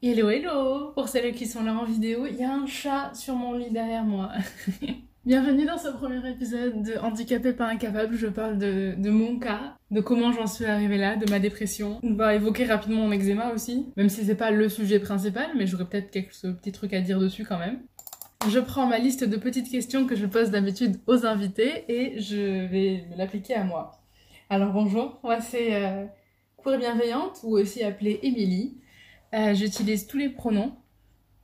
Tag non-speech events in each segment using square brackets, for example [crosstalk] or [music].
Hello hello Pour celles qui sont là en vidéo, il y a un chat sur mon lit derrière moi. [laughs] Bienvenue dans ce premier épisode de Handicapé pas incapable. Je parle de, mon cas, de comment j'en suis arrivée là, de ma dépression. On va évoquer rapidement mon eczéma aussi, même si c'est pas le sujet principal, mais j'aurais peut-être quelques petits trucs à dire dessus quand même. Je prends ma liste de petites questions que je pose d'habitude aux invités et je vais l'appliquer à moi. Alors bonjour, moi c'est euh, Bienveillante ou aussi appelée Émilie. Euh, j'utilise tous les pronoms.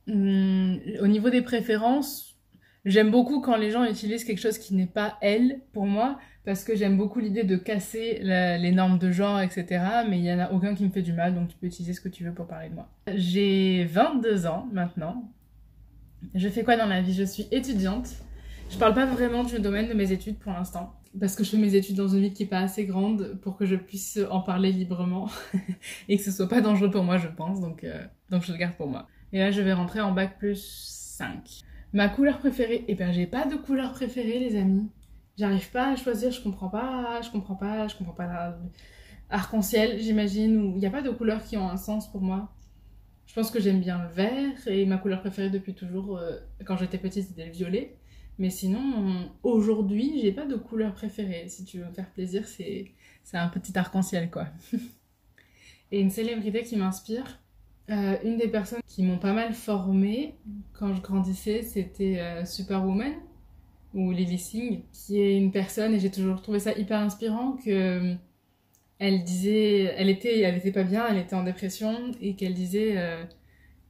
Hum, au niveau des préférences, j'aime beaucoup quand les gens utilisent quelque chose qui n'est pas elle pour moi, parce que j'aime beaucoup l'idée de casser les normes de genre, etc. Mais il n'y en a aucun qui me fait du mal, donc tu peux utiliser ce que tu veux pour parler de moi. J'ai 22 ans maintenant. Je fais quoi dans la vie? Je suis étudiante. Je parle pas vraiment du domaine de mes études pour l'instant parce que je fais mes études dans une ville qui est pas assez grande pour que je puisse en parler librement [laughs] et que ce soit pas dangereux pour moi, je pense. Donc, euh, donc je le garde pour moi. Et là, je vais rentrer en bac plus 5. Ma couleur préférée, eh ben j'ai pas de couleur préférée, les amis. J'arrive pas à choisir, je comprends pas, je comprends pas, je comprends pas. Arc-en-ciel, j'imagine, où il n'y a pas de couleurs qui ont un sens pour moi. Je pense que j'aime bien le vert et ma couleur préférée depuis toujours, euh, quand j'étais petite, c'était le violet. Mais sinon, aujourd'hui, j'ai pas de couleur préférée. Si tu veux me faire plaisir, c'est un petit arc-en-ciel, quoi. [laughs] Et une célébrité qui m'inspire, euh, une des personnes qui m'ont pas mal formée quand je grandissais, c'était euh, Superwoman ou Lily Singh, qui est une personne, et j'ai toujours trouvé ça hyper inspirant, que euh, elle disait, elle était, elle était pas bien, elle était en dépression, et qu'elle disait,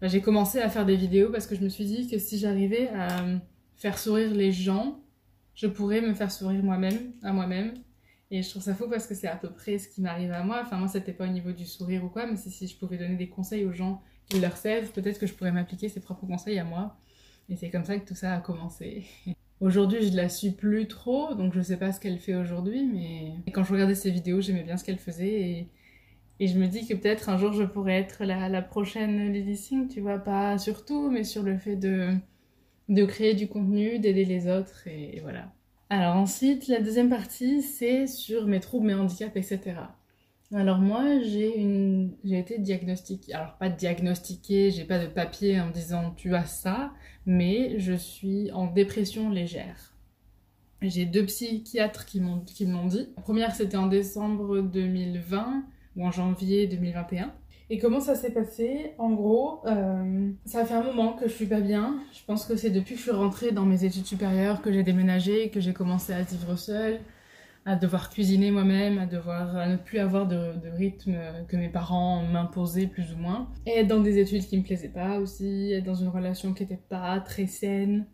bah, j'ai commencé à faire des vidéos parce que je me suis dit que si j'arrivais à faire sourire les gens, je pourrais me faire sourire moi-même, à moi-même. Et je trouve ça fou parce que c'est à peu près ce qui m'arrive à moi. Enfin, moi, c'était pas au niveau du sourire ou quoi, mais si je pouvais donner des conseils aux gens qui leur servent, peut-être que je pourrais m'appliquer ces propres conseils à moi. Et c'est comme ça que tout ça a commencé. [laughs] Aujourd'hui, je la suis plus trop, donc je sais pas ce qu'elle fait aujourd'hui, mais quand je regardais ses vidéos, j'aimais bien ce qu'elle faisait et... et, je me dis que peut-être un jour je pourrais être la, la prochaine Lily Singh, tu vois, pas sur tout, mais sur le fait de de créer du contenu, d'aider les autres et, voilà. Alors ensuite, la deuxième partie, c'est sur mes troubles, mes handicaps, etc. Alors moi, j'ai une... été diagnostiquée, alors pas diagnostiquée, j'ai pas de papier en disant tu as ça, mais je suis en dépression légère. J'ai deux psychiatres qui qui m'ont dit. La première, c'était en décembre 2020 ou en janvier 2021. Et comment ça s'est passé? En gros, euh, ça fait un moment que je suis pas bien. Je pense que c'est depuis que je suis rentrée dans mes études supérieures que j'ai déménagé, que j'ai commencé à vivre seule, à devoir cuisiner moi-même, à devoir ne plus avoir de, rythme que mes parents m'imposaient plus ou moins. Et être dans des études qui me plaisaient pas aussi, être dans une relation qui était pas très saine.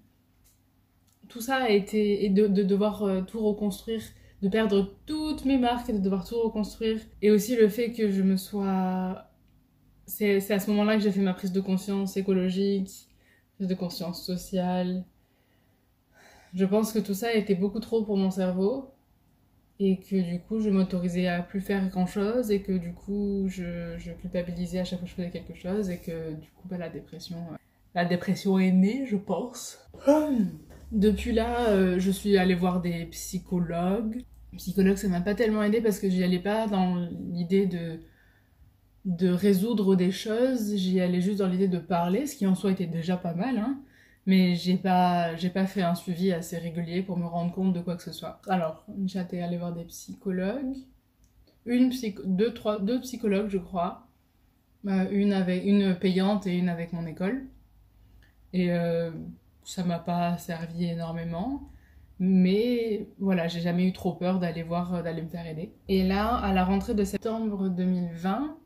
Tout ça a été... et de, de devoir euh, tout reconstruire de perdre toutes mes marques et de devoir tout reconstruire. Et aussi le fait que je me sois c'est à ce moment-là que j'ai fait ma prise de conscience écologique, prise de conscience sociale. Je pense que tout ça été beaucoup trop pour mon cerveau et que du coup je m'autorisais à plus faire grand chose et que du coup je, culpabilisais à chaque fois que je faisais quelque chose et que du coup bah, la dépression euh, la dépression est née je pense [clears throat] depuis là euh, je suis allée voir des psychologues psychologues ça m'a pas tellement aidé parce que j'y allais pas dans l'idée de de résoudre des choses, j'y allais juste dans l'idée de parler, ce qui en soi était déjà pas mal, hein. Mais j'ai pas, j'ai pas fait un suivi assez régulier pour me rendre compte de quoi que ce soit. Alors, j'étais allée voir des psychologues, une deux, trois, deux psychologues, je crois, euh, une avec, une payante et une avec mon école. Et euh, ça m'a pas servi énormément. Mais voilà, j'ai jamais eu trop peur d'aller voir, d'aller me faire aider. Et là, à la rentrée de septembre 2020,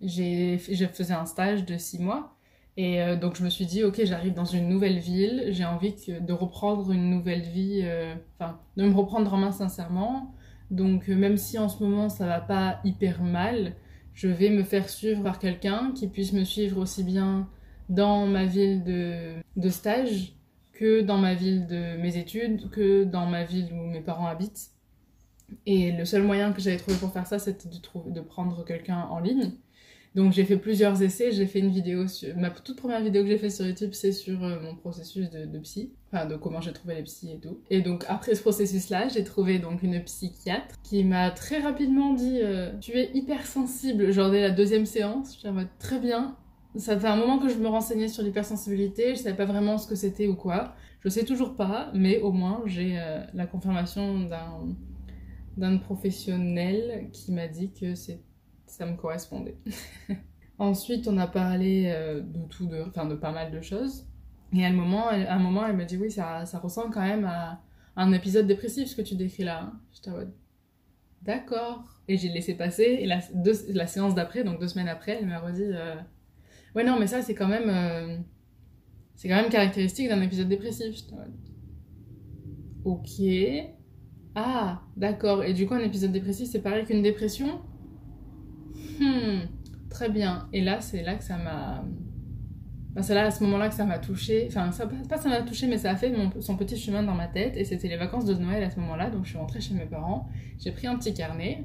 je faisais un stage de six mois. Et euh, donc je me suis dit, ok, j'arrive dans une nouvelle ville, j'ai envie de reprendre une nouvelle vie, euh, enfin, de me reprendre en main sincèrement. Donc euh, même si en ce moment ça va pas hyper mal, je vais me faire suivre par quelqu'un qui puisse me suivre aussi bien dans ma ville de, de stage que dans ma ville de mes études, que dans ma ville où mes parents habitent. Et le seul moyen que j'avais trouvé pour faire ça, c'était de, de prendre quelqu'un en ligne. Donc j'ai fait plusieurs essais, j'ai fait une vidéo sur... Ma toute première vidéo que j'ai fait sur YouTube, c'est sur euh, mon processus de, psy, enfin de comment j'ai trouvé les psys et tout. Et donc après ce processus-là, j'ai trouvé donc une psychiatre qui m'a très rapidement dit euh, Tu es hypersensible », genre dès la deuxième séance, j'en mode « Très bien, Ça fait un moment que je me renseignais sur l'hypersensibilité, je savais pas vraiment ce que c'était ou quoi. Je sais toujours pas, mais au moins j'ai euh, la confirmation d'un d'un professionnel qui m'a dit que ça me correspondait. [laughs] Ensuite, on a parlé euh, de tout, de, enfin de pas mal de choses. Et à un moment, elle, à un moment, elle m'a dit oui, ça, ça ressemble quand même à, un épisode dépressif ce que tu décris là. Hein. J'étais d'accord. Et j'ai laissé passer. Et la, la séance d'après, donc deux semaines après, elle m'a redit euh, ouais non mais ça c'est quand même euh, c'est quand même caractéristique d'un épisode dépressif. Ok. Ah d'accord. Et du coup un épisode dépressif c'est pareil qu'une dépression? Hmm très bien. Et là, c'est là que ça m'a. c'est là, à ce moment-là, que ça m'a touché. Enfin, pas ça m'a touché, mais ça a fait son petit chemin dans ma tête. Et c'était les vacances de Noël à ce moment-là. Donc, je suis rentrée chez mes parents. J'ai pris un petit carnet.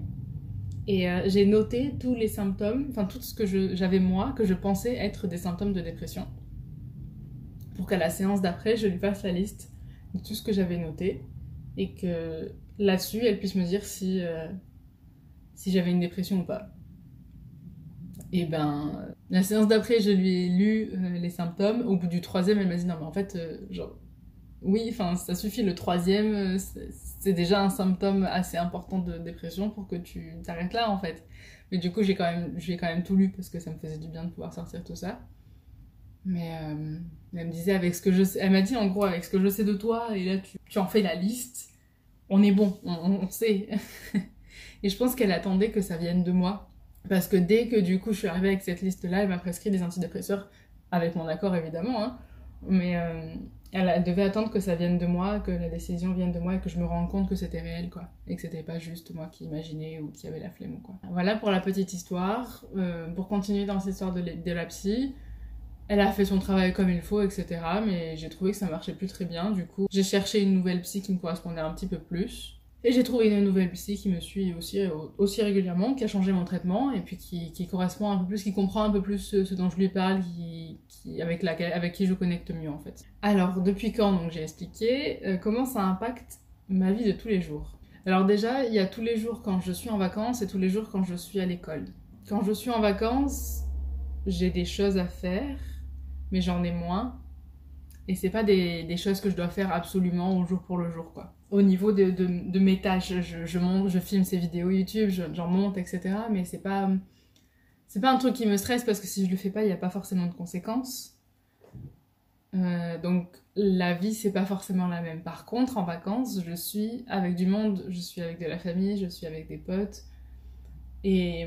Et euh, j'ai noté tous les symptômes, enfin, tout ce que j'avais moi, que je pensais être des symptômes de dépression. Pour qu'à la séance d'après, je lui fasse la liste de tout ce que j'avais noté. Et que là-dessus, elle puisse me dire si, euh, si j'avais une dépression ou pas. Et ben, la séance d'après, je lui ai lu euh, les symptômes. Au bout du troisième, elle m'a dit non, mais en fait, euh, genre, oui, enfin, ça suffit. Le troisième, euh, c'est déjà un symptôme assez important de dépression pour que tu t'arrêtes là, en fait. Mais du coup, j'ai quand même, j'ai quand même tout lu parce que ça me faisait du bien de pouvoir sortir tout ça. Mais elle me disait avec ce que je elle m'a dit en gros avec ce que je sais de toi et là tu, tu en fais la liste, on est bon, on, on sait. [laughs] et je pense qu'elle attendait que ça vienne de moi parce que dès que du coup je suis arrivée avec cette liste-là, elle m'a prescrit des antidépresseurs, avec mon accord évidemment, hein. mais euh, elle, devait attendre que ça vienne de moi, que la décision vienne de moi et que je me rende compte que c'était réel, quoi. Et que c'était pas juste moi qui imaginais ou qui avait la flemme, quoi. Voilà pour la petite histoire. Euh, pour continuer dans cette histoire de, de la psy, elle a fait son travail comme il faut, etc. Mais j'ai trouvé que ça marchait plus très bien. Du coup, j'ai cherché une nouvelle psy qui me correspondait un petit peu plus. Et j'ai trouvé une nouvelle psy qui me suit aussi, aussi régulièrement, qui a changé mon traitement et puis qui, qui correspond un peu plus, qui comprend un peu plus ce, dont je lui parle, qui, qui, avec, laquelle, avec qui je connecte mieux en fait. Alors, depuis quand donc j'ai expliqué euh, comment ça impacte ma vie de tous les jours? Alors déjà, il y a tous les jours quand je suis en vacances et tous les jours quand je suis à l'école. Quand je suis en vacances, j'ai des choses à faire, mais j'en ai moins. Et c'est pas des, choses que je dois faire absolument au jour pour le jour quoi au niveau de, mes tâches. Je, monte, je filme ces vidéos YouTube, j'en monte, etc. Mais c'est pas, c'est pas un truc qui me stresse parce que si je le fais pas, il n'y a pas forcément de conséquences. Euh, donc la vie, c'est pas forcément la même. Par contre, en vacances, je suis avec du monde, je suis avec de la famille, je suis avec des potes. Et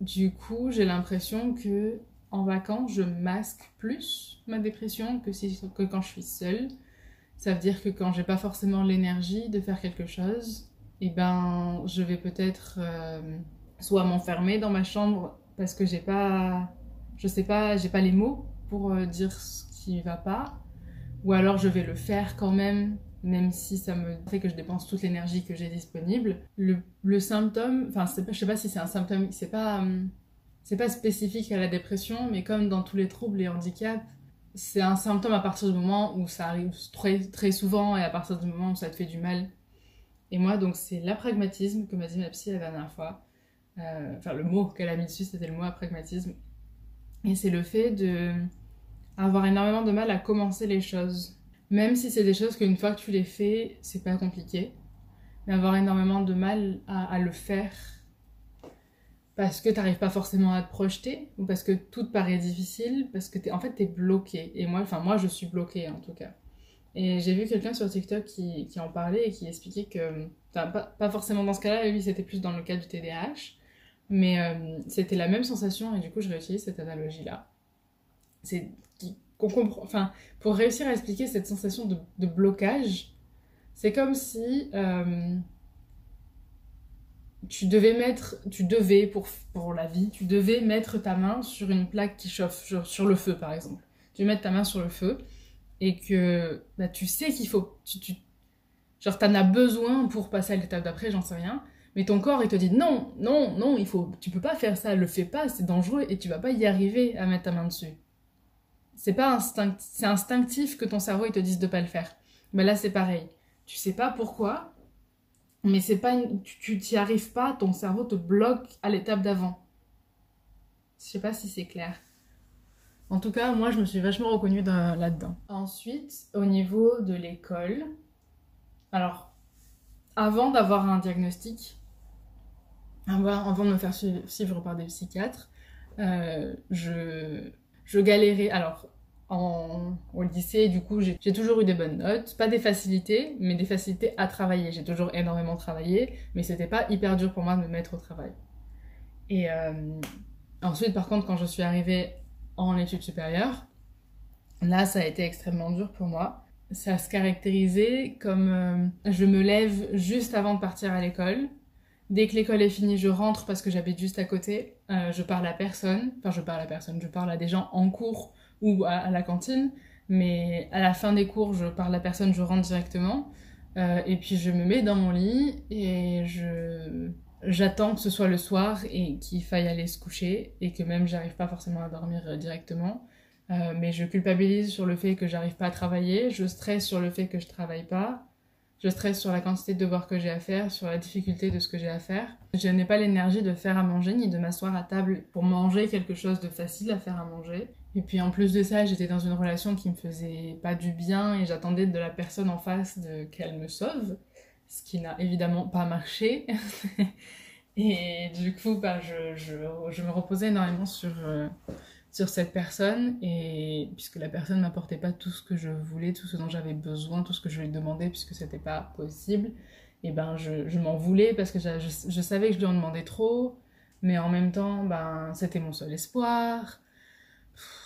du coup, j'ai l'impression que en vacances, je masque plus ma dépression que, si, que quand je suis seule. Ça veut dire que quand j'ai pas forcément l'énergie de faire quelque chose, eh ben je vais peut-être euh, soit m'enfermer dans ma chambre parce que j'ai pas je sais pas, j'ai pas les mots pour euh, dire ce qui va pas ou alors je vais le faire quand même même si ça me fait que je dépense toute l'énergie que j'ai disponible. Le, symptôme, enfin je sais pas si c'est un symptôme, c'est pas c'est pas spécifique à la dépression, mais comme dans tous les troubles et handicaps, c'est un symptôme à partir du moment où ça arrive très, très souvent et à partir du moment où ça te fait du mal. Et moi, donc, c'est l'apragmatisme que m'a dit ma psy la dernière fois. Euh, enfin, le mot qu'elle a mis dessus, c'était le mot apragmatisme. Et c'est le fait de avoir énormément de mal à commencer les choses. Même si c'est des choses qu'une fois que tu les fais, c'est pas compliqué. Mais avoir énormément de mal à, à le faire parce que tu n'arrives pas forcément à te projeter, ou parce que tout te paraît difficile, parce que es, en fait tu es bloqué. Et moi, enfin moi je suis bloquée en tout cas. Et j'ai vu quelqu'un sur TikTok qui, qui, en parlait et qui expliquait que, pas, pas, forcément dans ce cas-là, lui c'était plus dans le cas du TDAH, mais euh, c'était la même sensation et du coup je réutilise cette analogie-là. C'est qu'on comprend, enfin pour réussir à expliquer cette sensation de, de blocage, c'est comme si... Euh, tu devais mettre, tu devais, pour, pour la vie, tu devais mettre ta main sur une plaque qui chauffe, sur, le feu par exemple. Tu mets ta main sur le feu et que bah, tu sais qu'il faut, tu, tu, genre t'en as besoin pour passer à l'étape d'après, j'en sais rien, mais ton corps il te dit non, non, non, il faut, tu peux pas faire ça, le fais pas, c'est dangereux et tu vas pas y arriver à mettre ta main dessus. C'est pas instinct, c'est instinctif que ton cerveau il te dise de pas le faire. Mais là c'est pareil. Tu sais pas pourquoi, mais c'est pas tu t'y arrives pas, ton cerveau te bloque à l'étape d'avant. Je sais pas si c'est clair. En tout cas, moi, je me suis vachement reconnue là-dedans. Ensuite, au niveau de l'école, alors, avant d'avoir un diagnostic, avant, de me faire suivre par des psychiatres, euh, je, je galérais. Alors, en, au lycée, du coup, j'ai toujours eu des bonnes notes. Pas des facilités, mais des facilités à travailler. J'ai toujours énormément travaillé, mais c'était pas hyper dur pour moi de me mettre au travail. Et euh, ensuite, par contre, quand je suis arrivée en études supérieures, là, ça a été extrêmement dur pour moi. Ça se caractérisait comme euh, je me lève juste avant de partir à l'école. Dès que l'école est finie, je rentre parce que j'habite juste à côté. Euh, je parle à personne. Enfin, je parle à personne. Je parle à des gens en cours ou à, la cantine. Mais à la fin des cours, je parle à personne, je rentre directement. Euh, et puis je me mets dans mon lit et je j'attends que ce soit le soir et qu'il faille aller se coucher et que même j'arrive pas forcément à dormir euh, directement. Euh, mais je culpabilise sur le fait que j'arrive pas à travailler, je stresse sur le fait que je travaille pas, je stresse sur la quantité de devoirs que j'ai à faire, sur la difficulté de ce que j'ai à faire. Je n'ai pas l'énergie de faire à manger ni de m'asseoir à table pour manger quelque chose de facile à faire à manger. Et puis en plus de ça, j'étais dans une relation qui me faisait pas du bien et j'attendais de la personne en face qu'elle me sauve ce qui n'a évidemment pas marché. [laughs] et du coup, bah, je, je, me reposais énormément sur, euh, sur cette personne, et puisque la personne m'apportait pas tout ce que je voulais, tout ce dont j'avais besoin, tout ce que je lui demandais, puisque c'était pas possible, et ben je, je m'en voulais parce que je, je, savais que je lui en demandais trop, mais en même temps, ben, c'était mon seul espoir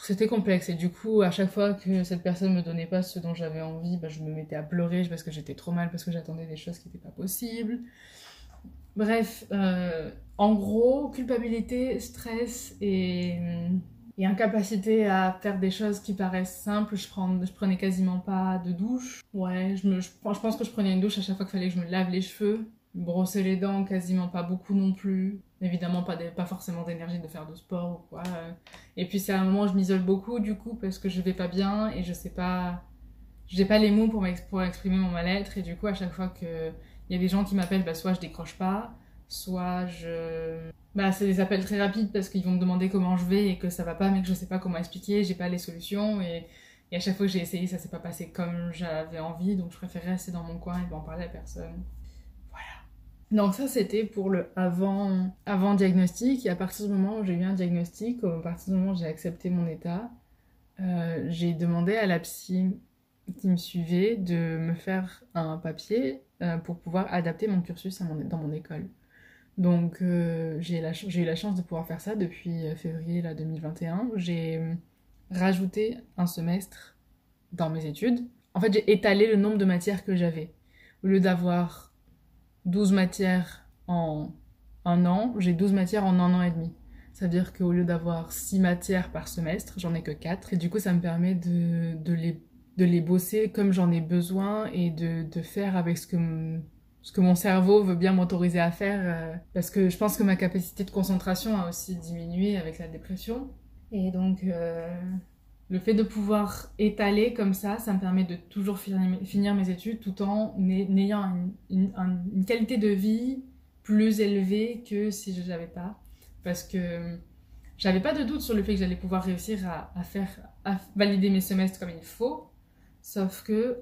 c'était complexe et du coup à chaque fois que cette personne me donnait pas ce dont j'avais envie bah, je me mettais à pleurer parce que j'étais trop mal parce que j'attendais des choses qui n'étaient pas possibles. Bref euh, en gros culpabilité stress et, et, incapacité à faire des choses qui paraissent simples je, prenais quasiment pas de douche. Ouais je, je pense que je prenais une douche à chaque fois qu'il fallait que je me lave les cheveux brosser les dents quasiment pas beaucoup non plus évidemment pas, pas forcément d'énergie de faire de sport ou quoi. Et puis c'est un moment où je m'isole beaucoup du coup parce que je vais pas bien et je sais pas, j'ai pas les mots pour, pour exprimer mon mal-être et du coup à chaque fois que il y a des gens qui m'appellent, bah, soit je décroche pas, soit je, bah c'est des appels très rapides parce qu'ils vont me demander comment je vais et que ça va pas mais que je sais pas comment expliquer, j'ai pas les solutions et, et à chaque fois que j'ai essayé ça s'est pas passé comme j'avais envie donc je préférais rester dans mon coin et pas en parler à personne. Donc ça c'était pour le avant, avant diagnostic et à partir du moment où j'ai eu un diagnostic, à partir du moment où j'ai accepté mon état, euh, j'ai demandé à la psy qui me suivait de me faire un papier euh, pour pouvoir adapter mon cursus dans mon école. Donc euh, j'ai eu la chance de pouvoir faire ça depuis février là, 2021. J'ai rajouté un semestre dans mes études. En fait j'ai étalé le nombre de matières que j'avais. Au lieu d'avoir 12 matières en un an, j'ai 12 matières en un an et demi. Ça veut dire qu'au lieu d'avoir 6 matières par semestre, j'en ai que 4. Et du coup, ça me permet de, les, de les bosser comme j'en ai besoin et de, de faire avec ce que, ce que mon cerveau veut bien m'autoriser à faire. Euh, parce que je pense que ma capacité de concentration a aussi diminué avec la dépression. Et donc, euh, le fait de pouvoir étaler comme ça, ça me permet de toujours finir mes études tout en ayant une, qualité de vie plus élevée que si je n'avais pas. Parce que j'avais pas de doute sur le fait que j'allais pouvoir réussir à, faire, à valider mes semestres comme il faut. Sauf que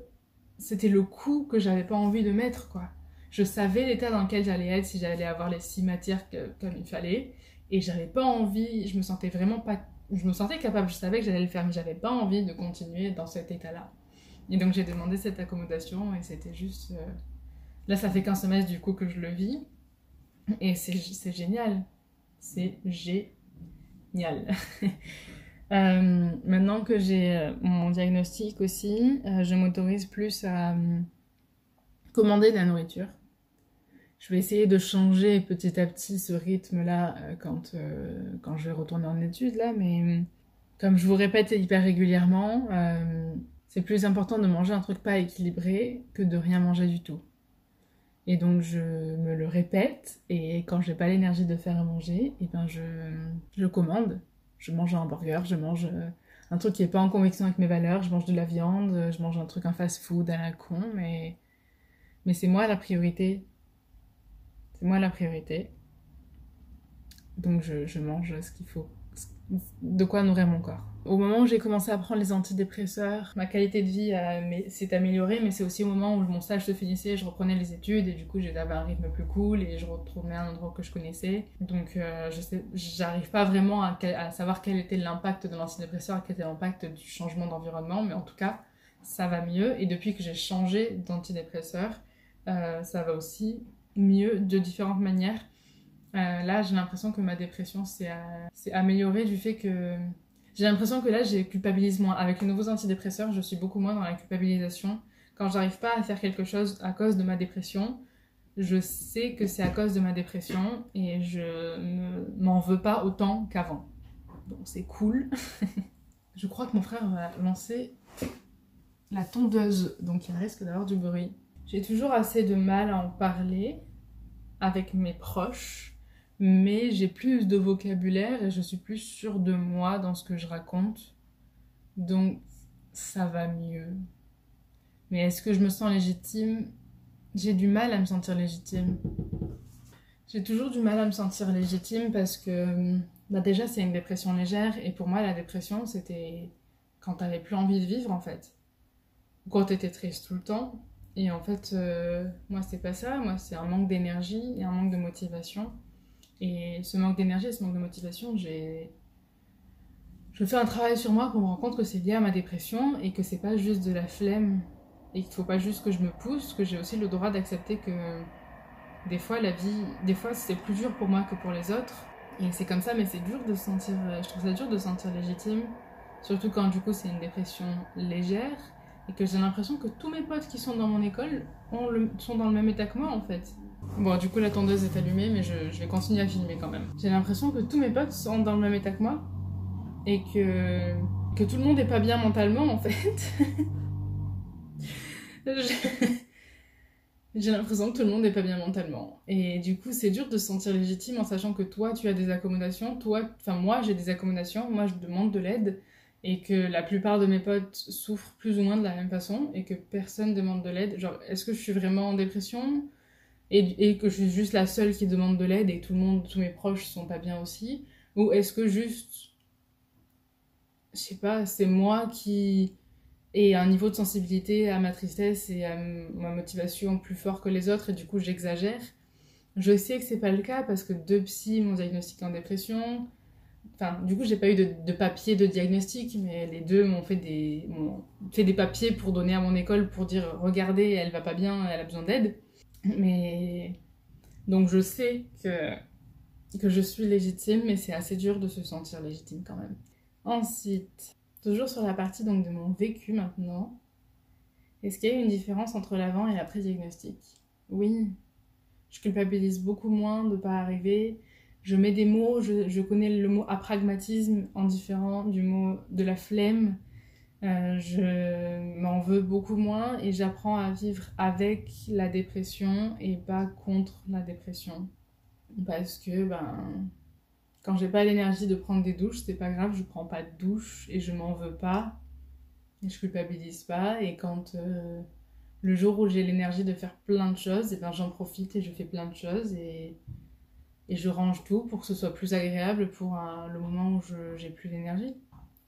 c'était le coût que j'avais pas envie de mettre, quoi. Je savais l'état dans lequel j'allais être si j'allais avoir les six matières comme il fallait. Et j'avais pas envie, je me sentais vraiment pas je me sentais capable, je savais que j'allais le faire, mais j'avais pas envie de continuer dans cet état-là. Et donc j'ai demandé cette accommodation et c'était juste. Euh, là, ça fait qu'un semestre du coup que je le vis. Et c'est génial. C'est génial. [laughs] euh, maintenant que j'ai euh, mon diagnostic aussi, je m'autorise plus à commander de la nourriture je vais essayer de changer petit à petit ce rythme-là euh, quand, euh, quand je vais retourner en études, là, mais euh, comme je vous répète hyper régulièrement, c'est plus important de manger un truc pas équilibré que de rien manger du tout. Et donc je me le répète, et quand j'ai pas l'énergie de faire à manger, et eh ben je, je commande. Je mange un hamburger, je mange un truc qui est pas en conviction avec mes valeurs, je mange de la viande, je mange un truc en fast-food à la con, mais, mais c'est moi la priorité c'est moi la priorité. Donc je, mange ce qu'il faut. De quoi nourrir mon corps. au moment où j'ai commencé à prendre les antidépresseurs, ma qualité de vie s'est améliorée, mais c'est aussi au moment où mon stage se finissait, je reprenais les études et du coup j'avais un rythme plus cool et je retournais à un endroit que je connaissais. Donc euh, j'arrive pas vraiment à, à, savoir quel était l'impact de l'antidépresseur, quel était l'impact du changement d'environnement, mais en tout cas ça va mieux et depuis que j'ai changé d'antidépresseur, euh, ça va aussi mieux de différentes manières. Euh, là, j'ai l'impression que ma dépression s'est améliorée du fait que j'ai l'impression que là, j'ai culpabilise moins. Avec les nouveaux antidépresseurs, je suis beaucoup moins dans la culpabilisation. Quand j'arrive pas à faire quelque chose à cause de ma dépression, je sais que c'est à cause de ma dépression et je ne m'en veux pas autant qu'avant. Donc c'est cool. [laughs] je crois que mon frère va lancer la tondeuse, donc il risque d'avoir du bruit. J'ai toujours assez de mal à en parler avec mes proches, mais j'ai plus de vocabulaire et je suis plus sûre de moi dans ce que je raconte. Donc ça va mieux. Mais est-ce que je me sens légitime? J'ai du mal à me sentir légitime. J'ai toujours du mal à me sentir légitime parce que bah déjà c'est une dépression légère et pour moi la dépression c'était quand t'avais plus envie de vivre en fait. Quand t'étais triste tout le temps. Et en fait, euh, moi c'est pas ça, moi c'est un manque d'énergie et un manque de motivation. Et ce manque d'énergie et ce manque de motivation, j'ai. Je fais un travail sur moi pour me rendre compte que c'est lié à ma dépression et que c'est pas juste de la flemme et qu'il faut pas juste que je me pousse, que j'ai aussi le droit d'accepter que des fois la vie, des fois c'est plus dur pour moi que pour les autres. Et c'est comme ça, mais c'est dur de se sentir. Je trouve ça dur de se sentir légitime, surtout quand du coup c'est une dépression légère que j'ai l'impression que tous mes potes qui sont dans mon école ont le... sont dans le même état que moi en fait. Bon, du coup, la tondeuse est allumée, mais je, vais continuer à filmer quand même. J'ai l'impression que tous mes potes sont dans le même état que moi et que, que tout le monde est pas bien mentalement en fait. [laughs] J'ai l'impression que tout le monde n'est pas bien mentalement. Et du coup, c'est dur de se sentir légitime en sachant que toi, tu as des accommodations, toi, enfin moi, j'ai des accommodations, moi, je demande de l'aide, et que la plupart de mes potes souffrent plus ou moins de la même façon, et que personne demande de l'aide. Genre, est-ce que je suis vraiment en dépression? Et, que je suis juste la seule qui demande de l'aide et tout le monde, tous mes proches sont pas bien aussi? Ou est-ce que juste, je sais pas, c'est moi qui ai un niveau de sensibilité à ma tristesse et à ma motivation plus fort que les autres et du coup j'exagère? Je sais que c'est pas le cas parce que deux psys m'ont diagnostiqué en dépression. Du coup, j'ai pas eu de, papier de diagnostic, mais les deux m'ont fait des, fait des papiers pour donner à mon école pour dire regardez, elle va pas bien, elle a besoin d'aide. Mais donc je sais que, que je suis légitime, mais c'est assez dur de se sentir légitime quand même. Ensuite, toujours sur la partie donc de mon vécu maintenant, est-ce qu'il y a une différence entre l'avant et l'après-diagnostic? Oui, je culpabilise beaucoup moins de pas arriver. Je mets des mots, je, connais le mot apragmatisme en différent du mot de la flemme euh, je m'en veux beaucoup moins et j'apprends à vivre avec la dépression et pas contre la dépression. Parce que ben, quand j'ai pas l'énergie de prendre des douches, c'est pas grave, je prends pas de douche et je m'en veux pas. Et je culpabilise pas. Et quand euh, le jour où j'ai l'énergie de faire plein de choses, ben j'en profite et je fais plein de choses et, et je range tout pour que ce soit plus agréable pour le moment où j'ai plus d'énergie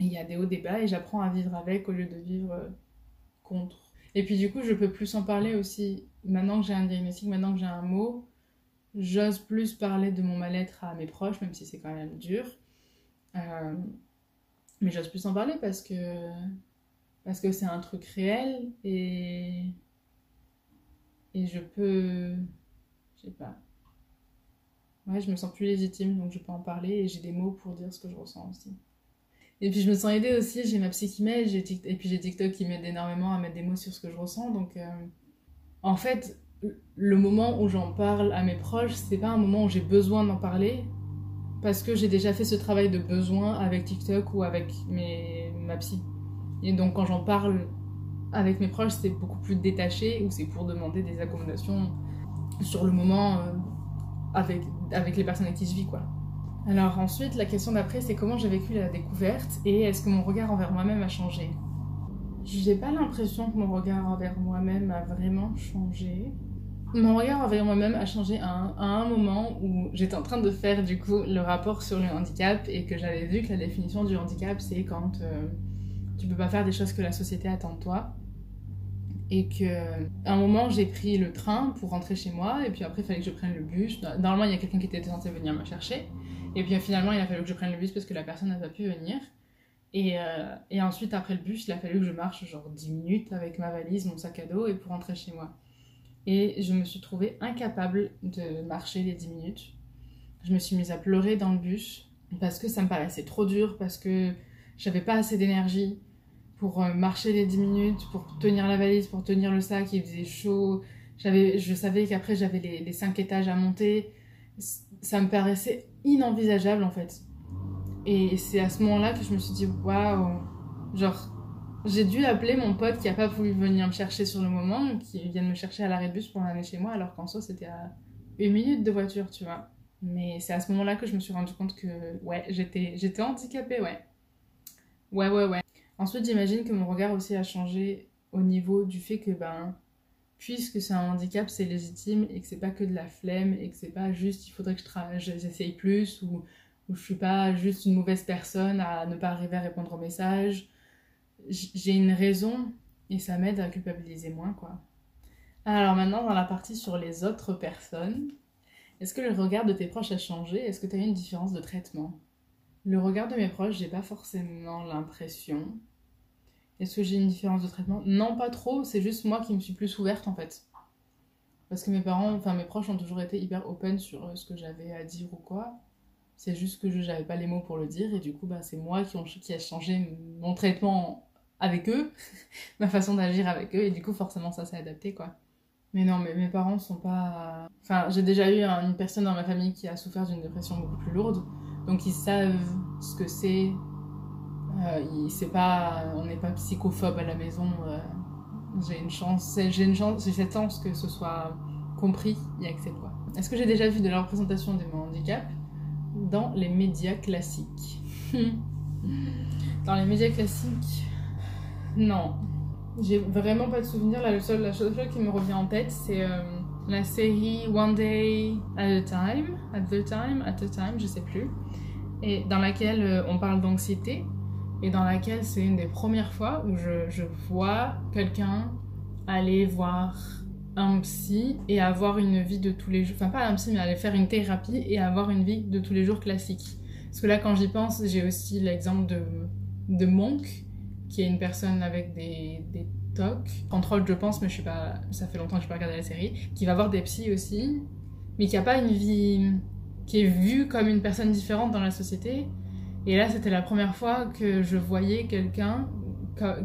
il y a des hauts débats et j'apprends à vivre avec au lieu de vivre euh, contre. Et puis du coup, je peux plus en parler aussi. Maintenant que j'ai un diagnostic, maintenant que j'ai un mot, j'ose plus parler de mon mal-être à mes proches, même si c'est quand même dur. Euh, mais j'ose plus en parler parce que parce que c'est un truc réel et et je peux je sais pas ouais je me sens plus légitime donc je peux en parler et j'ai des mots pour dire ce que je ressens aussi et puis je me sens aidée aussi, j'ai ma psy qui m'aide, et puis j'ai TikTok qui m'aide énormément à mettre des mots sur ce que je ressens. Donc euh, en fait, le moment où j'en parle à mes proches, c'est pas un moment où j'ai besoin d'en parler, parce que j'ai déjà fait ce travail de besoin avec TikTok ou avec mes, ma psy. Et donc quand j'en parle avec mes proches, c'est beaucoup plus détaché, ou c'est pour demander des accommodations sur le moment euh, avec, avec les personnes avec qui je vis, quoi. Alors ensuite, la question d'après, c'est comment j'ai vécu la découverte et est-ce que mon regard envers moi-même a changé? J'ai pas l'impression que mon regard envers moi-même a vraiment changé. mon regard envers moi-même a changé à un, moment où j'étais en train de faire du coup le rapport sur le handicap et que j'avais vu que la définition du handicap c'est quand euh, tu peux pas faire des choses que la société attend de toi et que à un moment j'ai pris le train pour rentrer chez moi et puis après il fallait que je prenne le bus. Normalement il y a quelqu'un qui était censé venir me chercher. Et puis finalement il a fallu que je prenne le bus parce que la personne n'a pas pu venir. Et, euh, et ensuite après le bus il a fallu que je marche genre 10 minutes avec ma valise mon sac à dos et pour rentrer chez moi. Et je me suis trouvée incapable de marcher les 10 minutes. Je me suis mise à pleurer dans le bus parce que ça me paraissait trop dur parce que j'avais pas assez d'énergie pour euh, marcher les 10 minutes, pour tenir la valise, pour tenir le sac, il faisait chaud. Je savais qu'après j'avais les, les 5 étages à monter. Ça me paraissait inenvisageable en fait. Et c'est à ce moment-là que je me suis dit waouh, genre j'ai dû appeler mon pote qui a pas voulu venir me chercher sur le moment, qui vient me chercher à l'arrêt de bus pour m'amener chez moi, alors qu'en soi c'était à une minute de voiture, tu vois. Mais c'est à ce moment-là que je me suis rendu compte que ouais, j'étais j'étais handicapée, ouais. Ouais, ouais, ouais. Ensuite, j'imagine que mon regard aussi a changé au niveau du fait que, ben, puisque c'est un handicap, c'est légitime et que c'est pas que de la flemme et que c'est pas juste il faudrait que je j'essaye plus ou, ou je suis pas juste une mauvaise personne à ne pas arriver à répondre aux messages. J'ai une raison et ça m'aide à culpabiliser moins, quoi. Alors maintenant, dans la partie sur les autres personnes, est-ce que le regard de tes proches a changé? Est-ce que tu as eu une différence de traitement? Le regard de mes proches, j'ai pas forcément l'impression. Est-ce que j'ai une différence de traitement? Non, pas trop, c'est juste moi qui me suis plus ouverte en fait. Parce que mes parents, enfin mes proches ont toujours été hyper open sur euh, ce que j'avais à dire ou quoi. C'est juste que je n'avais pas les mots pour le dire et du coup, bah, c'est moi qui, ont, qui a changé mon traitement avec eux, [laughs] ma façon d'agir avec eux et du coup, forcément, ça s'est adapté quoi. Mais non, mais mes parents sont pas. Enfin, j'ai déjà eu une personne dans ma famille qui a souffert d'une dépression beaucoup plus lourde. Donc ils savent ce que c'est. Euh, c'est pas, on n'est pas psychophobe à la maison. Euh, j'ai une chance, j'ai une chance, j'ai cette chance que ce soit compris et accepté. Est-ce que j'ai déjà vu de la représentation de mon handicap dans les médias classiques? [laughs] Dans les médias classiques, non. J'ai vraiment pas de souvenir. Là, le seul, la chose qui me revient en tête, c'est euh, la série One Day at a Time, at the time, at a time, je sais plus, et dans laquelle euh, on parle d'anxiété, et dans laquelle c'est une des premières fois où je, je vois quelqu'un aller voir un psy et avoir une vie de tous les jours, enfin pas un psy, mais aller faire une thérapie et avoir une vie de tous les jours classique. Parce que là, quand j'y pense, j'ai aussi l'exemple de, de Monk, qui est une personne avec des, des TOC, contrôle je pense, mais je suis pas, ça fait longtemps que je n'ai pas regardé la série, qui va voir des psys aussi, mais qui a pas une vie qui est vue comme une personne différente dans la société. Et là, c'était la première fois que je voyais quelqu'un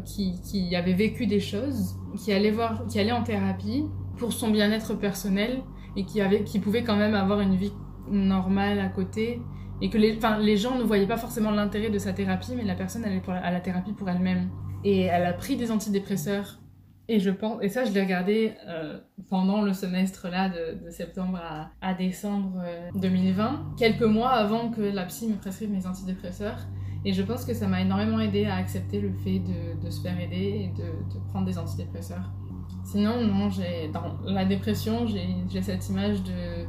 qui, avait vécu des choses, qui allait, voir, qui allait en thérapie pour son bien-être personnel et qui, avait, qui pouvait quand même avoir une vie normale à côté. Et que les, les gens ne voyaient pas forcément l'intérêt de sa thérapie, mais la personne allait pour à la thérapie pour elle-même. Et elle a pris des antidépresseurs. Et je pense, et ça je l'ai regardé euh, pendant le semestre là de, septembre à, décembre 2020, euh, quelques mois avant que la psy me prescrive mes antidépresseurs. Et je pense que ça m'a énormément aidé à accepter le fait de, se faire aider et de, de, prendre des antidépresseurs. Sinon, non, j'ai dans la dépression, j'ai cette image de,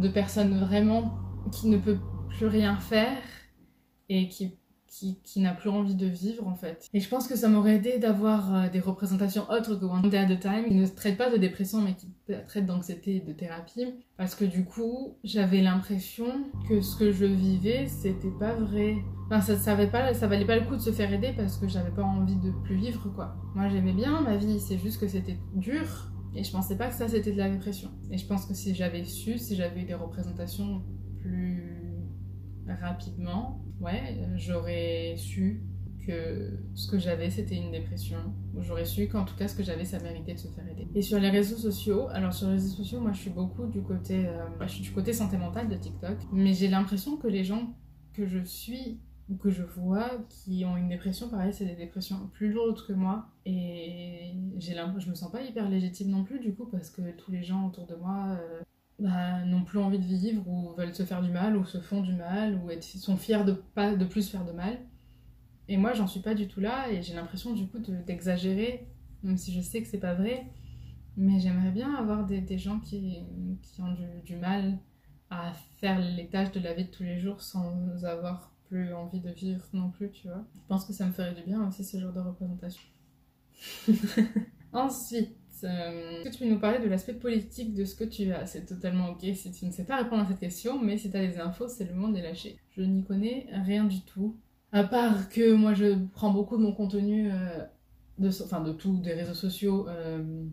de personne vraiment qui ne peut plus rien faire et qui qui, n'a plus envie de vivre en fait. Et je pense que ça m'aurait aidé d'avoir euh, des représentations autres que One Day at a Time, qui ne traitent pas de dépression mais qui traitent d'anxiété et de thérapie. Parce que du coup, j'avais l'impression que ce que je vivais, c'était pas vrai. Enfin, ça, ça, pas, ça valait pas le coup de se faire aider parce que j'avais pas envie de plus vivre quoi. Moi j'aimais bien ma vie, c'est juste que c'était dur. Et je pensais pas que ça c'était de la dépression. Et je pense que si j'avais su, si j'avais eu des représentations plus rapidement, ouais, j'aurais su que ce que j'avais c'était une dépression. J'aurais su qu'en tout cas ce que j'avais ça méritait de se faire aider. Et sur les réseaux sociaux, alors sur les réseaux sociaux, moi je suis beaucoup du côté, euh, je suis du côté santé mentale de TikTok, mais j'ai l'impression que les gens que je suis ou que je vois qui ont une dépression, pareil, c'est des dépressions plus lourdes que moi. Et j'ai je me sens pas hyper légitime non plus, du coup, parce que tous les gens autour de moi euh, bah, n'ont plus envie de vivre ou veulent se faire du mal ou se font du mal ou sont fiers de pas de plus faire de mal. Et moi, j'en suis pas du tout là et j'ai l'impression du coup d'exagérer, même si je sais que c'est pas vrai. Mais j'aimerais bien avoir des, des gens qui, qui ont du, du, mal à faire les tâches de la vie de tous les jours sans avoir plus envie de vivre non plus, tu vois. Je pense que ça me ferait du bien aussi ce genre de représentation. [laughs] Ensuite, euh, est-ce que tu peux nous parler de l'aspect politique de ce que tu as? C'est totalement ok si tu ne sais pas répondre à cette question, mais si tu as des infos, c'est le monde est lâché. Je n'y connais rien du tout. À part que moi je prends beaucoup de mon contenu, euh, de, enfin de tout, des réseaux sociaux euh,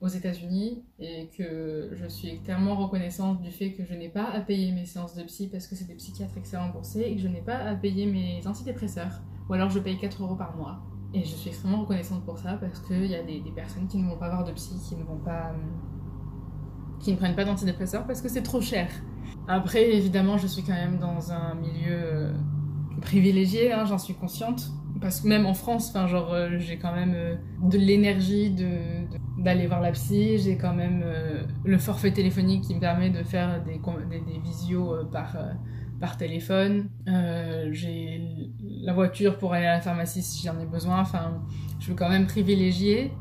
aux États-Unis et que je suis clairement reconnaissante du fait que je n'ai pas à payer mes séances de psy parce que c'est des psychiatres qui remboursés et que je n'ai pas à payer mes antidépresseurs ou alors je paye 4 euros par mois. Et je suis extrêmement reconnaissante pour ça parce qu'il y a des, personnes qui ne vont pas voir de psy, qui ne vont pas. qui ne prennent pas d'antidépresseurs parce que c'est trop cher. Après, évidemment, je suis quand même dans un milieu euh, privilégié, hein, j'en suis consciente. Parce que même en France, euh, j'ai quand même euh, de l'énergie de, d'aller voir la psy, j'ai quand même le forfait téléphonique qui me permet de faire des, des, des visios par par téléphone. Euh, j'ai la voiture pour aller à la pharmacie si j'en ai besoin. Enfin, je suis quand même privilégiée.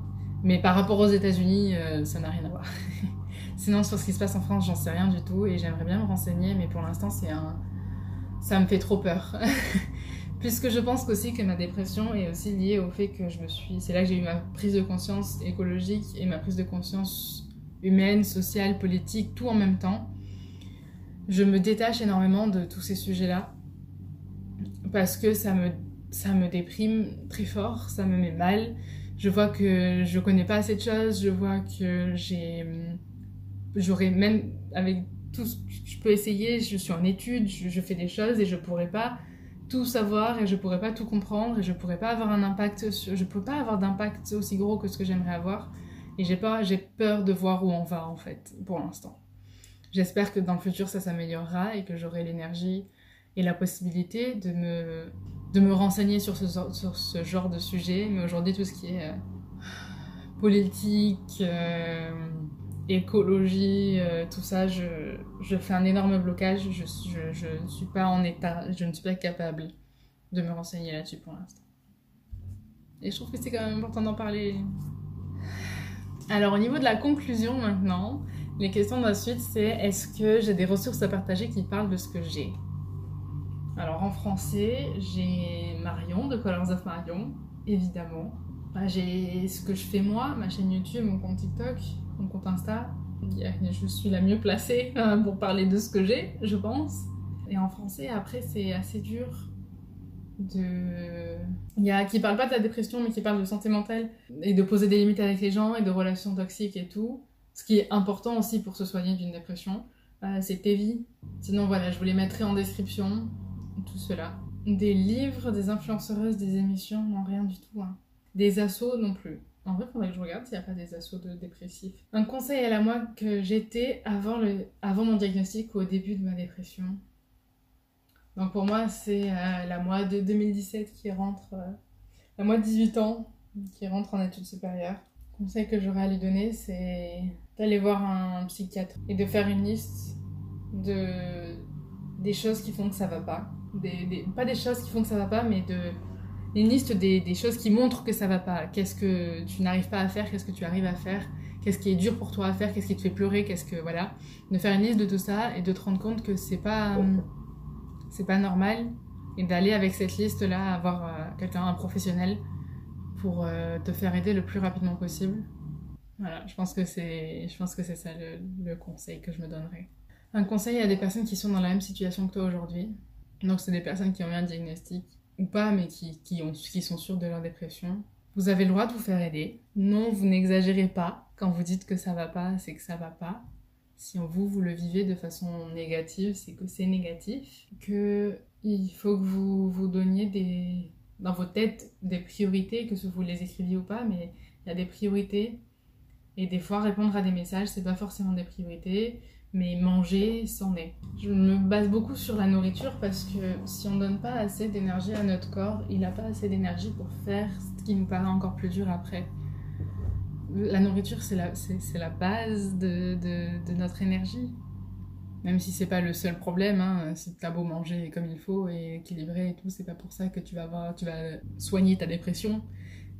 Mais par rapport aux États-Unis, euh, ça n'a rien à voir. [laughs] Sinon, sur ce qui se passe en France, j'en sais rien du tout et j'aimerais bien me renseigner, mais pour l'instant, c'est un. Ça me fait trop peur. [laughs] Puisque je pense aussi que ma dépression est aussi liée au fait que je me suis. C'est là que j'ai eu ma prise de conscience écologique et ma prise de conscience humaine, sociale, politique, tout en même temps je me détache énormément de tous ces sujets-là parce que ça me, ça me déprime très fort, ça me met mal. Je vois que je connais pas assez de choses, je vois que j'ai. J'aurais même, avec tout ce que je peux essayer, je suis en études, je, fais des choses et je pourrais pas tout savoir et je pourrais pas tout comprendre et je pourrais pas avoir un impact je peux pas avoir d'impact aussi gros que ce que j'aimerais avoir et j'ai peur j'ai peur de voir où on va en fait pour l'instant. J'espère que dans le futur, ça s'améliorera et que j'aurai l'énergie et la possibilité de me, de me renseigner sur ce, sur ce genre de sujet. Mais aujourd'hui, tout ce qui est euh, politique, euh, écologie, euh, tout ça, je, je, fais un énorme blocage. Je, je, je ne suis pas en état, je ne suis pas capable de me renseigner là-dessus pour l'instant. Et je trouve que c'est quand même important d'en parler. Alors au niveau de la conclusion maintenant, les questions d'ensuite, c'est est-ce que j'ai des ressources à partager qui parlent de ce que j'ai? Alors en français, j'ai Marion de Colors of Marion, évidemment. Bah, j'ai ce que je fais moi, ma chaîne YouTube, mon compte TikTok, mon compte Insta. Je suis la mieux placée euh, pour parler de ce que j'ai, je pense. Et en français, après, c'est assez dur de il y a qui parle pas de la dépression mais qui parle de santé mentale et de poser des limites avec les gens et de relations toxiques et tout ce qui est important aussi pour se soigner d'une dépression, euh, c'est Tevi. Sinon, voilà, je vous les mettrai en description, tout cela. Des livres, des influenceuses, des émissions, non, rien du tout. Hein. Des assos non plus. En vrai, faudrait que je regarde s'il n'y a pas des assos de dépressifs. Un conseil à la moi que j'étais avant, le... avant mon diagnostic ou au début de ma dépression. Donc pour moi, c'est euh, la moi de 2017 qui rentre, euh, la moi de 18 ans qui rentre en études supérieures. Conseil que j'aurais à lui donner, c'est d'aller voir un psychiatre et de faire une liste de des choses qui font que ça va pas. Des, pas des choses qui font que ça va pas, mais de une liste des, des choses qui montrent que ça va pas. Qu'est-ce que tu n'arrives pas à faire, qu'est-ce que tu arrives à faire, qu'est-ce qui est dur pour toi à faire, qu'est-ce qui te fait pleurer, qu'est-ce que voilà. De faire une liste de tout ça et de te rendre compte que c'est pas c'est pas normal et d'aller avec cette liste là avoir euh, quelqu'un un professionnel pour euh, te faire aider le plus rapidement possible voilà, je pense que c'est, je pense que c'est ça le, conseil que je me donnerais. Un conseil à des personnes qui sont dans la même situation que toi aujourd'hui. Donc, c'est des personnes qui ont eu un diagnostic ou pas, mais qui, qui, ont, qui sont sûres de leur dépression. Vous avez le droit de vous faire aider. Non, vous n'exagérez pas. Quand vous dites que ça va pas, c'est que ça va pas. Si vous, vous le vivez de façon négative, c'est que c'est négatif. Que il faut que vous vous donniez des, dans vos têtes des priorités, que vous les écriviez ou pas, mais il y a des priorités et des fois, répondre à des messages, c'est pas forcément des priorités, mais manger, c'en est. Je me base beaucoup sur la nourriture parce que si on donne pas assez d'énergie à notre corps, il n'a pas assez d'énergie pour faire ce qui nous paraît encore plus dur après. La nourriture, c'est la, la base de, de, notre énergie. Même si c'est pas le seul problème, hein, si t'as beau manger comme il faut et équilibré et tout, c'est pas pour ça que tu vas, avoir, tu vas soigner ta dépression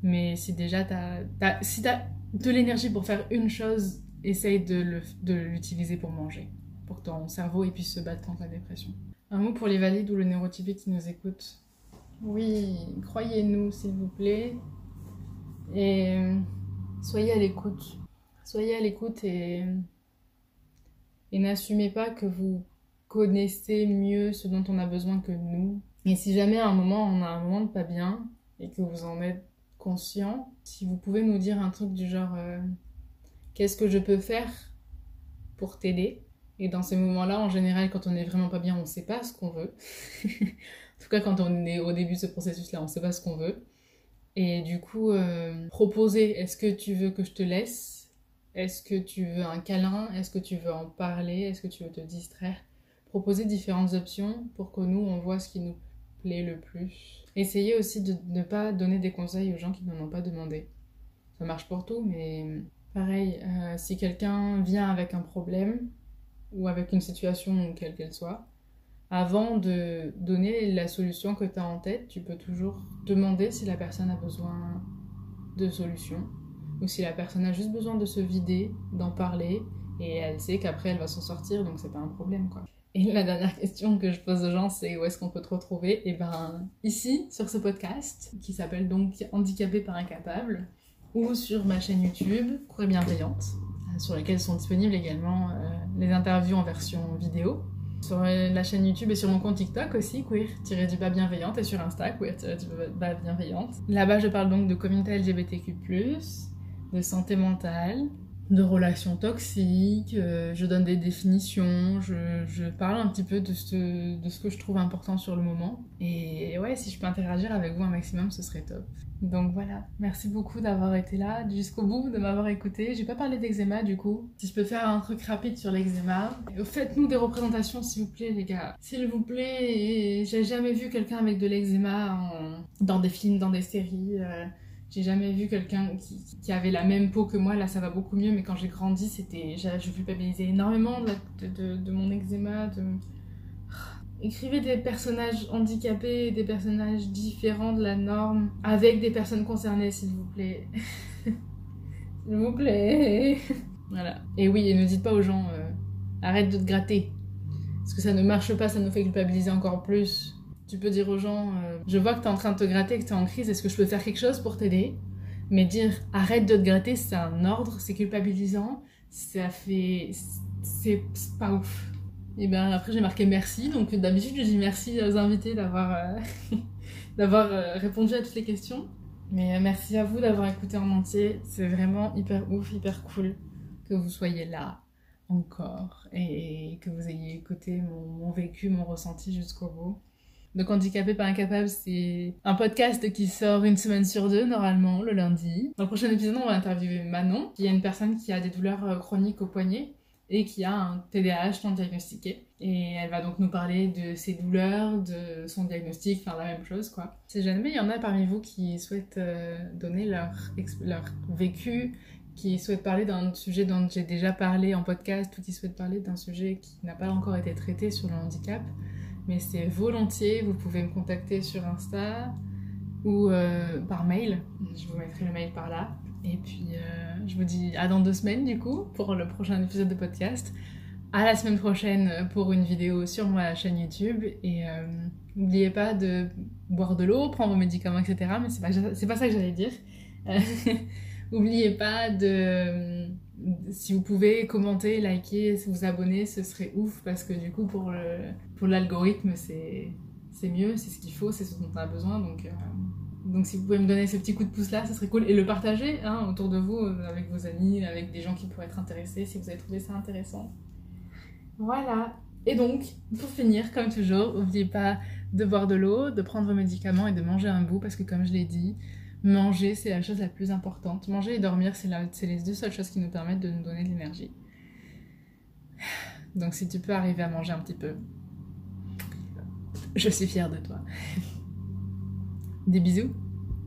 Mais si déjà t'as, si t'as de l'énergie pour faire une chose, essaye de, l'utiliser pour manger, pour que ton cerveau il puisse se battre contre la dépression. Un mot pour les valides ou le neurotypique qui nous écoutent. Oui, croyez-nous s'il vous plaît. Et soyez à l'écoute. Soyez à l'écoute et, et n'assumez pas que vous connaissez mieux ce dont on a besoin que nous. Et si jamais à un moment on a un moment de pas bien et que vous en êtes conscient, si vous pouvez nous dire un truc du genre euh, qu'est-ce que je peux faire pour t'aider? Et dans ces moments-là, en général, quand on est vraiment pas bien, on sait pas ce qu'on veut. [laughs] en tout cas, quand on est au début de ce processus-là, on sait pas ce qu'on veut. Et du coup, euh, proposer est-ce que tu veux que je te laisse? Est-ce que tu veux un câlin? Est-ce que tu veux en parler? Est-ce que tu veux te distraire? Proposer différentes options pour que nous, on voit ce qui nous plaît le plus. Essayez aussi de ne pas donner des conseils aux gens qui n'en ont pas demandé. Ça marche pour tout, mais pareil, euh, si quelqu'un vient avec un problème ou avec une situation quelle qu'elle soit, avant de donner la solution que tu as en tête, tu peux toujours demander si la personne a besoin de solution ou si la personne a juste besoin de se vider, d'en parler et elle sait qu'après elle va s'en sortir donc c'est pas un problème quoi. Et la dernière question que je pose aux gens, c'est où est-ce qu'on peut te retrouver? Et eh ben ici, sur ce podcast, qui s'appelle donc Handicapé par incapable, ou sur ma chaîne YouTube, Courrier Bienveillante, euh, sur laquelle sont disponibles également euh, les interviews en version vidéo. Sur euh, la chaîne YouTube et sur mon compte TikTok aussi, queer-du bas bienveillante, et sur Insta, queer-du bas bienveillante. Là-bas, je parle donc de communauté LGBTQ, de santé mentale, de relations toxiques, euh, je donne des définitions, je, je, parle un petit peu de ce, de ce que je trouve important sur le moment. Et ouais, si je peux interagir avec vous un maximum, ce serait top. Donc voilà, merci beaucoup d'avoir été là jusqu'au bout, de m'avoir écouté. J'ai pas parlé d'eczéma du coup. Si je peux faire un truc rapide sur l'eczéma, faites-nous des représentations s'il vous plaît les gars. S'il vous plaît, j'ai jamais vu quelqu'un avec de l'eczéma dans des films, dans des séries. Euh, j'ai jamais vu quelqu'un qui, qui, avait la même peau que moi. Là, ça va beaucoup mieux, mais quand j'ai grandi, c'était, je culpabilisais énormément de, mon eczéma. De... Écrivez des personnages handicapés, des personnages différents de la norme, avec des personnes concernées, s'il vous plaît. [laughs] s'il vous plaît. voilà. Et oui, et ne dites pas aux gens, euh, arrête de te gratter. Parce que ça ne marche pas, ça nous fait culpabiliser encore plus. Tu peux dire aux gens, euh, je vois que tu es en train de te gratter, que tu es en crise, est-ce que je peux faire quelque chose pour t'aider? Mais dire, arrête de te gratter, c'est un ordre, c'est culpabilisant, ça fait... c'est pas ouf. Et ben après j'ai marqué merci, donc d'habitude je dis merci aux invités d'avoir euh, [laughs] euh, répondu à toutes les questions. Mais merci à vous d'avoir écouté en entier, c'est vraiment hyper ouf, hyper cool que vous soyez là encore et que vous ayez écouté mon vécu, mon ressenti jusqu'au bout. Donc Handicapé par incapable, c'est un podcast qui sort une semaine sur deux, normalement, le lundi. Dans le prochain épisode, on va interviewer Manon, qui est une personne qui a des douleurs euh, chroniques au poignet et qui a un TDAH non diagnostiqué. Et elle va donc nous parler de ses douleurs, de son diagnostic, enfin la même chose quoi. Si jamais il y en a parmi vous qui souhaitent euh, donner leur, leur vécu, qui souhaitent parler d'un sujet dont j'ai déjà parlé en podcast ou qui souhaitent parler d'un sujet qui n'a pas encore été traité sur le handicap, mais c'est volontiers. Vous pouvez me contacter sur Insta ou euh, par mail. Je vous mettrai le mail par là. Et puis, euh, je vous dis à dans deux semaines, du coup, pour le prochain épisode de podcast. À la semaine prochaine pour une vidéo sur ma chaîne YouTube. Et euh, n'oubliez pas de boire de l'eau, prendre vos médicaments, etc. Mais c'est pas, pas ça que j'allais dire. [laughs] N'oubliez pas de si vous pouvez commenter, liker, vous abonner, ce serait ouf parce que du coup pour pour l'algorithme c'est c'est mieux, c'est ce qu'il faut, c'est ce dont on a besoin donc euh, donc si vous pouvez me donner ce petit coup de pouce là, ce serait cool et le partager hein, autour de vous euh, avec vos amis, avec des gens qui pourraient être intéressés si vous avez trouvé ça intéressant. Voilà. Et donc, pour finir, comme toujours, n'oubliez pas de boire de l'eau, de prendre vos médicaments et de manger un bout parce que comme je l'ai dit, Manger, c'est la chose la plus importante. Manger et dormir, c'est les deux seules choses qui nous permettent de nous donner de l'énergie. Donc si tu peux arriver à manger un petit peu, je suis fière de toi. Des bisous